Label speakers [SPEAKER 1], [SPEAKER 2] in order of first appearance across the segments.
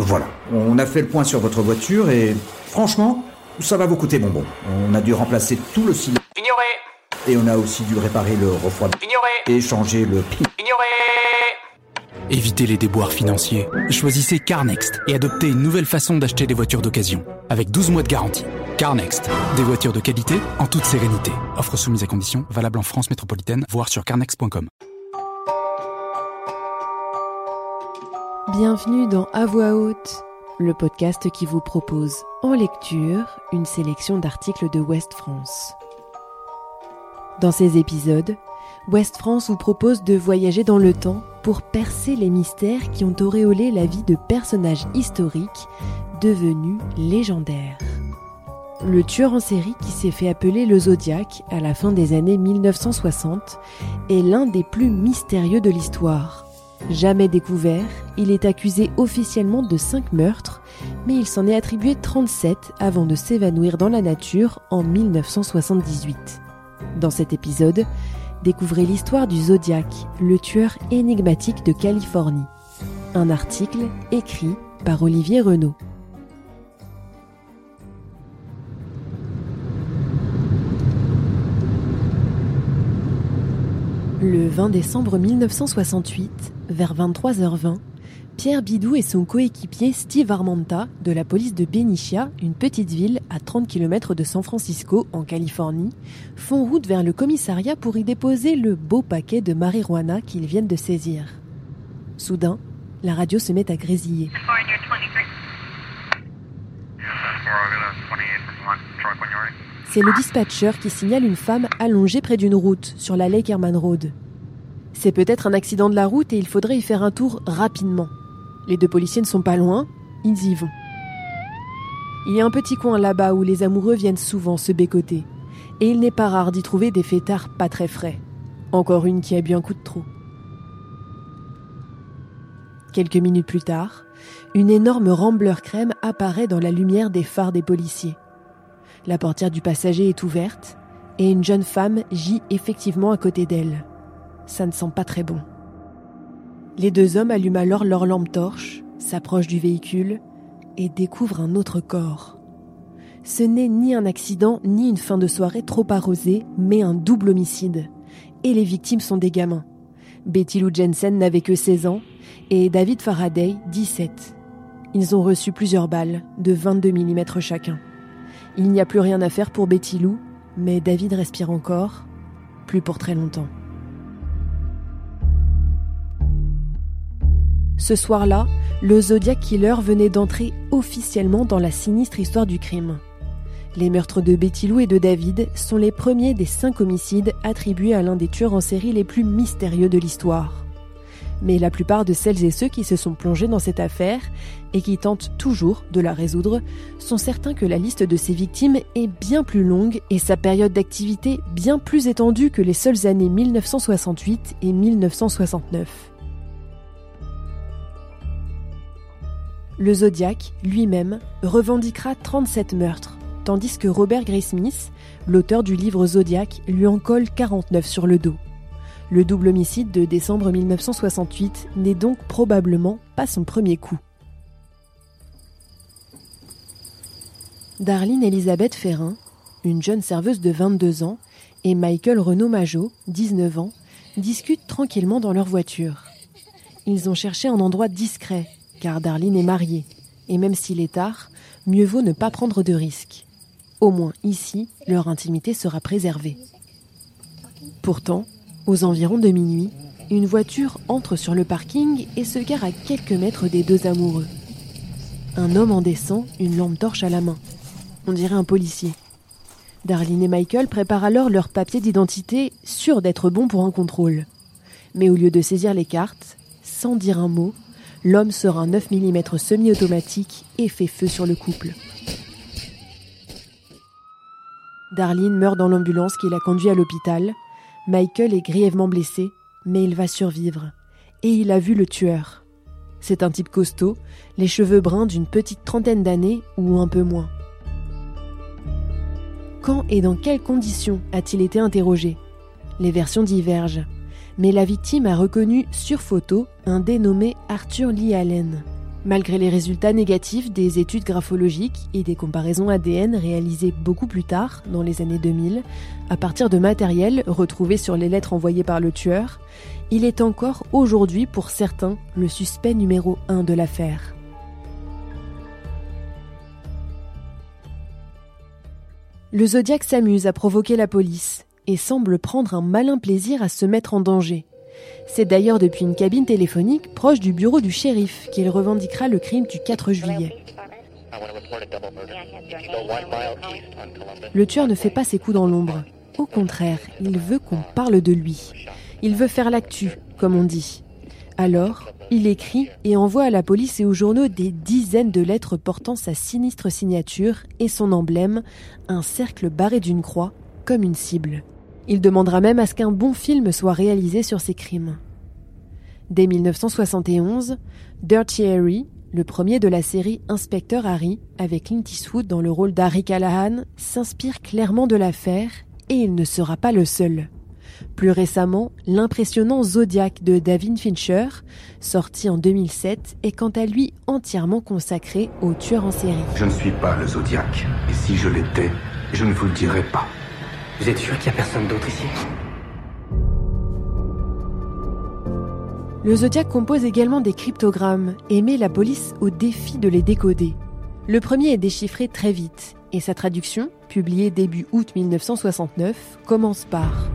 [SPEAKER 1] Voilà, on a fait le point sur votre voiture et franchement, ça va vous coûter bonbon. On a dû remplacer tout le cylindre.
[SPEAKER 2] Ignoré
[SPEAKER 1] Et on a aussi dû réparer le refroidissement
[SPEAKER 2] Ignoré
[SPEAKER 1] et changer le pi.
[SPEAKER 2] Ignoré
[SPEAKER 3] Évitez les déboires financiers. Choisissez CarNext et adoptez une nouvelle façon d'acheter des voitures d'occasion. Avec 12 mois de garantie. CarNext. Des voitures de qualité en toute sérénité. Offre soumise à conditions, valable en France métropolitaine, voire sur carnext.com.
[SPEAKER 4] Bienvenue dans À voix haute, le podcast qui vous propose en lecture une sélection d'articles de Ouest France. Dans ces épisodes, Ouest France vous propose de voyager dans le temps pour percer les mystères qui ont auréolé la vie de personnages historiques devenus légendaires. Le tueur en série qui s'est fait appeler le Zodiac à la fin des années 1960 est l'un des plus mystérieux de l'histoire. Jamais découvert, il est accusé officiellement de 5 meurtres, mais il s'en est attribué 37 avant de s'évanouir dans la nature en 1978. Dans cet épisode, découvrez l'histoire du Zodiac, le tueur énigmatique de Californie. Un article écrit par Olivier Renaud. Le 20 décembre 1968, vers 23h20, Pierre Bidou et son coéquipier Steve Armanta de la police de Benicia, une petite ville à 30 km de San Francisco en Californie, font route vers le commissariat pour y déposer le beau paquet de marijuana qu'ils viennent de saisir. Soudain, la radio se met à grésiller. C'est le dispatcher qui signale une femme allongée près d'une route sur la Lake Herman Road. C'est peut-être un accident de la route et il faudrait y faire un tour rapidement. Les deux policiers ne sont pas loin, ils y vont. Il y a un petit coin là-bas où les amoureux viennent souvent se bécoter. Et il n'est pas rare d'y trouver des fêtards pas très frais. Encore une qui a bu un coup de trop. Quelques minutes plus tard, une énorme Rambler crème apparaît dans la lumière des phares des policiers. La portière du passager est ouverte et une jeune femme gît effectivement à côté d'elle. Ça ne sent pas très bon. Les deux hommes allument alors leur lampe torche, s'approchent du véhicule et découvrent un autre corps. Ce n'est ni un accident ni une fin de soirée trop arrosée, mais un double homicide. Et les victimes sont des gamins. Betty Lou Jensen n'avait que 16 ans et David Faraday 17. Ils ont reçu plusieurs balles de 22 mm chacun. Il n'y a plus rien à faire pour Betty Lou, mais David respire encore, plus pour très longtemps. Ce soir-là, le Zodiac Killer venait d'entrer officiellement dans la sinistre histoire du crime. Les meurtres de Betty Lou et de David sont les premiers des cinq homicides attribués à l'un des tueurs en série les plus mystérieux de l'histoire. Mais la plupart de celles et ceux qui se sont plongés dans cette affaire et qui tentent toujours de la résoudre sont certains que la liste de ces victimes est bien plus longue et sa période d'activité bien plus étendue que les seules années 1968 et 1969. Le Zodiac, lui-même, revendiquera 37 meurtres, tandis que Robert Graysmith, l'auteur du livre Zodiac, lui en colle 49 sur le dos. Le double homicide de décembre 1968 n'est donc probablement pas son premier coup. Darlene Elisabeth Ferrin, une jeune serveuse de 22 ans, et Michael Renaud Majot, 19 ans, discutent tranquillement dans leur voiture. Ils ont cherché un endroit discret, car Darlene est mariée, et même s'il est tard, mieux vaut ne pas prendre de risques. Au moins ici, leur intimité sera préservée. Pourtant, aux environs de minuit, une voiture entre sur le parking et se gare à quelques mètres des deux amoureux. Un homme en descend, une lampe torche à la main. On dirait un policier. Darlene et Michael préparent alors leur papier d'identité, sûrs d'être bons pour un contrôle. Mais au lieu de saisir les cartes, sans dire un mot, l'homme sort un 9 mm semi-automatique et fait feu sur le couple. Darlene meurt dans l'ambulance qui l'a conduit à l'hôpital. Michael est grièvement blessé, mais il va survivre. Et il a vu le tueur. C'est un type costaud, les cheveux bruns d'une petite trentaine d'années ou un peu moins. Quand et dans quelles conditions a-t-il été interrogé? Les versions divergent mais la victime a reconnu sur photo un dénommé Arthur Lee Allen. Malgré les résultats négatifs des études graphologiques et des comparaisons ADN réalisées beaucoup plus tard, dans les années 2000, à partir de matériel retrouvé sur les lettres envoyées par le tueur, il est encore aujourd'hui pour certains le suspect numéro un de l'affaire. Le Zodiac s'amuse à provoquer la police et semble prendre un malin plaisir à se mettre en danger. C'est d'ailleurs depuis une cabine téléphonique proche du bureau du shérif qu'il revendiquera le crime du 4 juillet. Le tueur ne fait pas ses coups dans l'ombre. Au contraire, il veut qu'on parle de lui. Il veut faire l'actu, comme on dit. Alors, il écrit et envoie à la police et aux journaux des dizaines de lettres portant sa sinistre signature et son emblème, un cercle barré d'une croix, comme une cible. Il demandera même à ce qu'un bon film soit réalisé sur ses crimes. Dès 1971, Dirty Harry, le premier de la série Inspecteur Harry, avec Clint Eastwood dans le rôle d'Harry Callahan, s'inspire clairement de l'affaire et il ne sera pas le seul. Plus récemment, l'impressionnant Zodiac de David Fincher, sorti en 2007, est quant à lui entièrement consacré au tueur en série.
[SPEAKER 2] Je ne suis pas le Zodiac, et si je l'étais, je ne vous le dirais pas.
[SPEAKER 5] Vous êtes sûr qu'il n'y a personne d'autre ici?
[SPEAKER 4] Le Zodiac compose également des cryptogrammes et met la police au défi de les décoder. Le premier est déchiffré très vite et sa traduction, publiée début août 1969, commence par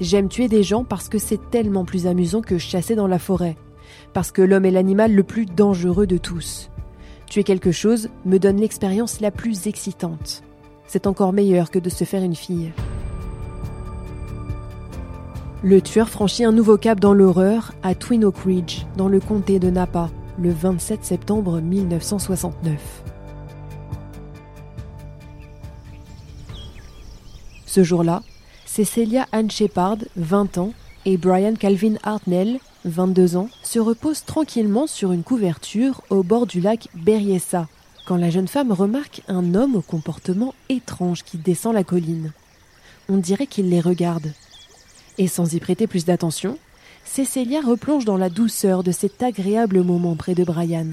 [SPEAKER 4] J'aime tuer des gens parce que c'est tellement plus amusant que chasser dans la forêt, parce que l'homme est l'animal le plus dangereux de tous. Tuer quelque chose me donne l'expérience la plus excitante. C'est encore meilleur que de se faire une fille. Le tueur franchit un nouveau cap dans l'horreur à Twin Oak Ridge, dans le comté de Napa, le 27 septembre 1969. Ce jour-là, Cecilia Ann Shepard, 20 ans, et Brian Calvin Hartnell, 22 ans, se reposent tranquillement sur une couverture au bord du lac Berryessa, quand la jeune femme remarque un homme au comportement étrange qui descend la colline. On dirait qu'il les regarde. Et sans y prêter plus d'attention, Cecilia replonge dans la douceur de cet agréable moment près de Brian.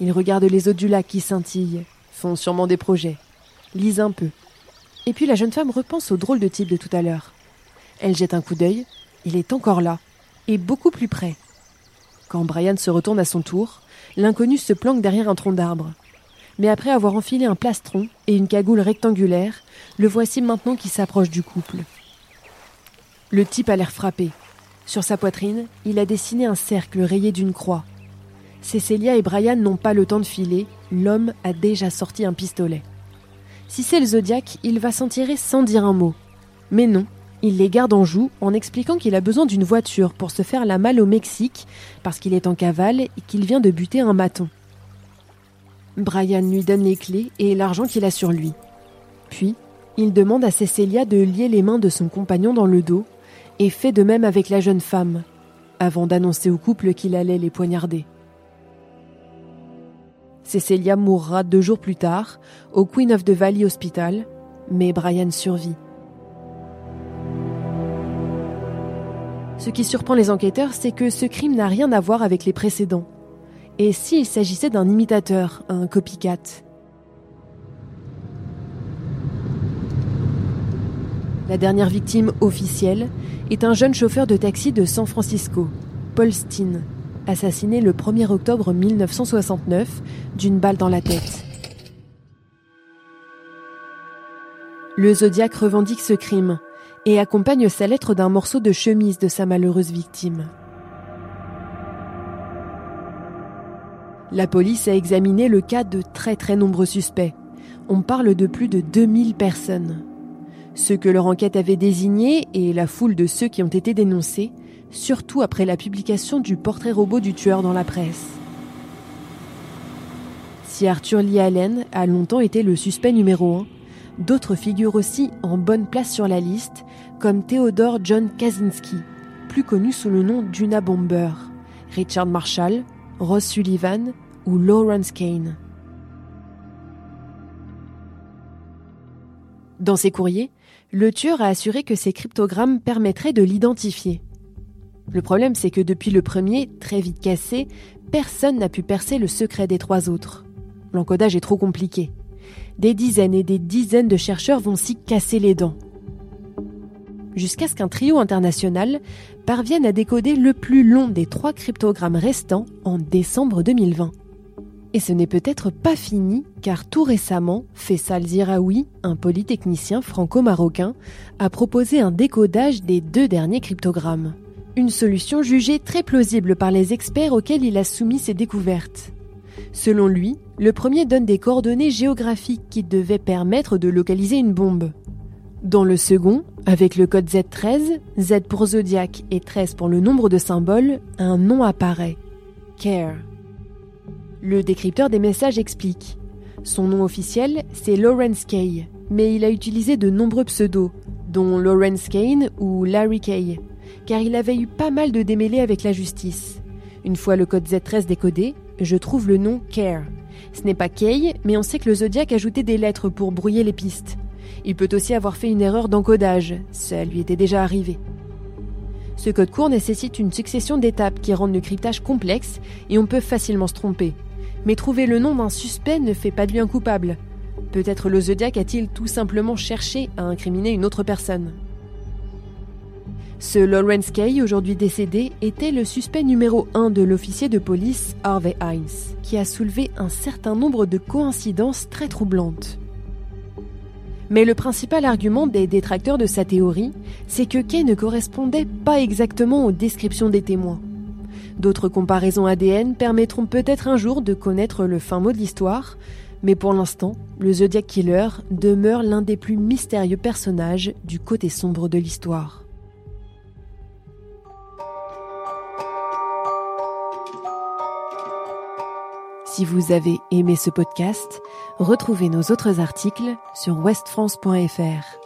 [SPEAKER 4] Il regarde les eaux du lac qui scintillent, font sûrement des projets, lisent un peu. Et puis la jeune femme repense au drôle de type de tout à l'heure. Elle jette un coup d'œil, il est encore là, et beaucoup plus près. Quand Brian se retourne à son tour, l'inconnu se planque derrière un tronc d'arbre mais après avoir enfilé un plastron et une cagoule rectangulaire, le voici maintenant qui s'approche du couple. Le type a l'air frappé. Sur sa poitrine, il a dessiné un cercle rayé d'une croix. Cécilia et Brian n'ont pas le temps de filer, l'homme a déjà sorti un pistolet. Si c'est le Zodiac, il va s'en tirer sans dire un mot. Mais non, il les garde en joue en expliquant qu'il a besoin d'une voiture pour se faire la malle au Mexique parce qu'il est en cavale et qu'il vient de buter un maton. Brian lui donne les clés et l'argent qu'il a sur lui. Puis, il demande à Cecilia de lier les mains de son compagnon dans le dos et fait de même avec la jeune femme, avant d'annoncer au couple qu'il allait les poignarder. Cecilia mourra deux jours plus tard au Queen of the Valley Hospital, mais Brian survit. Ce qui surprend les enquêteurs, c'est que ce crime n'a rien à voir avec les précédents. Et s'il s'agissait d'un imitateur, un copycat La dernière victime officielle est un jeune chauffeur de taxi de San Francisco, Paul Steen, assassiné le 1er octobre 1969 d'une balle dans la tête. Le Zodiac revendique ce crime et accompagne sa lettre d'un morceau de chemise de sa malheureuse victime. La police a examiné le cas de très très nombreux suspects. On parle de plus de 2000 personnes. Ceux que leur enquête avait désignés et la foule de ceux qui ont été dénoncés, surtout après la publication du portrait robot du tueur dans la presse. Si Arthur Lee Allen a longtemps été le suspect numéro un, d'autres figurent aussi en bonne place sur la liste, comme Theodore John Kaczynski, plus connu sous le nom d'Una Bomber, Richard Marshall, Ross Sullivan ou Lawrence Kane. Dans ses courriers, le tueur a assuré que ces cryptogrammes permettraient de l'identifier. Le problème, c'est que depuis le premier, très vite cassé, personne n'a pu percer le secret des trois autres. L'encodage est trop compliqué. Des dizaines et des dizaines de chercheurs vont s'y casser les dents. Jusqu'à ce qu'un trio international parvienne à décoder le plus long des trois cryptogrammes restants en décembre 2020. Et ce n'est peut-être pas fini, car tout récemment, Faisal Ziraoui, un polytechnicien franco-marocain, a proposé un décodage des deux derniers cryptogrammes. Une solution jugée très plausible par les experts auxquels il a soumis ses découvertes. Selon lui, le premier donne des coordonnées géographiques qui devaient permettre de localiser une bombe. Dans le second, avec le code Z13, Z pour Zodiac et 13 pour le nombre de symboles, un nom apparaît. Care. Le décrypteur des messages explique. Son nom officiel, c'est Lawrence Kay, mais il a utilisé de nombreux pseudos, dont Lawrence Kane ou Larry Kay, car il avait eu pas mal de démêlés avec la justice. Une fois le code Z13 décodé, je trouve le nom Care. Ce n'est pas Kay, mais on sait que le Zodiac ajoutait des lettres pour brouiller les pistes. Il peut aussi avoir fait une erreur d'encodage, ça lui était déjà arrivé. Ce code court nécessite une succession d'étapes qui rendent le cryptage complexe et on peut facilement se tromper. Mais trouver le nom d'un suspect ne fait pas de lui un coupable. Peut-être le Zodiac a-t-il tout simplement cherché à incriminer une autre personne. Ce Lawrence Kay, aujourd'hui décédé, était le suspect numéro 1 de l'officier de police Harvey Hines, qui a soulevé un certain nombre de coïncidences très troublantes. Mais le principal argument des détracteurs de sa théorie, c'est que Kay ne correspondait pas exactement aux descriptions des témoins. D'autres comparaisons ADN permettront peut-être un jour de connaître le fin mot de l'histoire, mais pour l'instant, le Zodiac Killer demeure l'un des plus mystérieux personnages du côté sombre de l'histoire. Si vous avez aimé ce podcast, retrouvez nos autres articles sur westfrance.fr.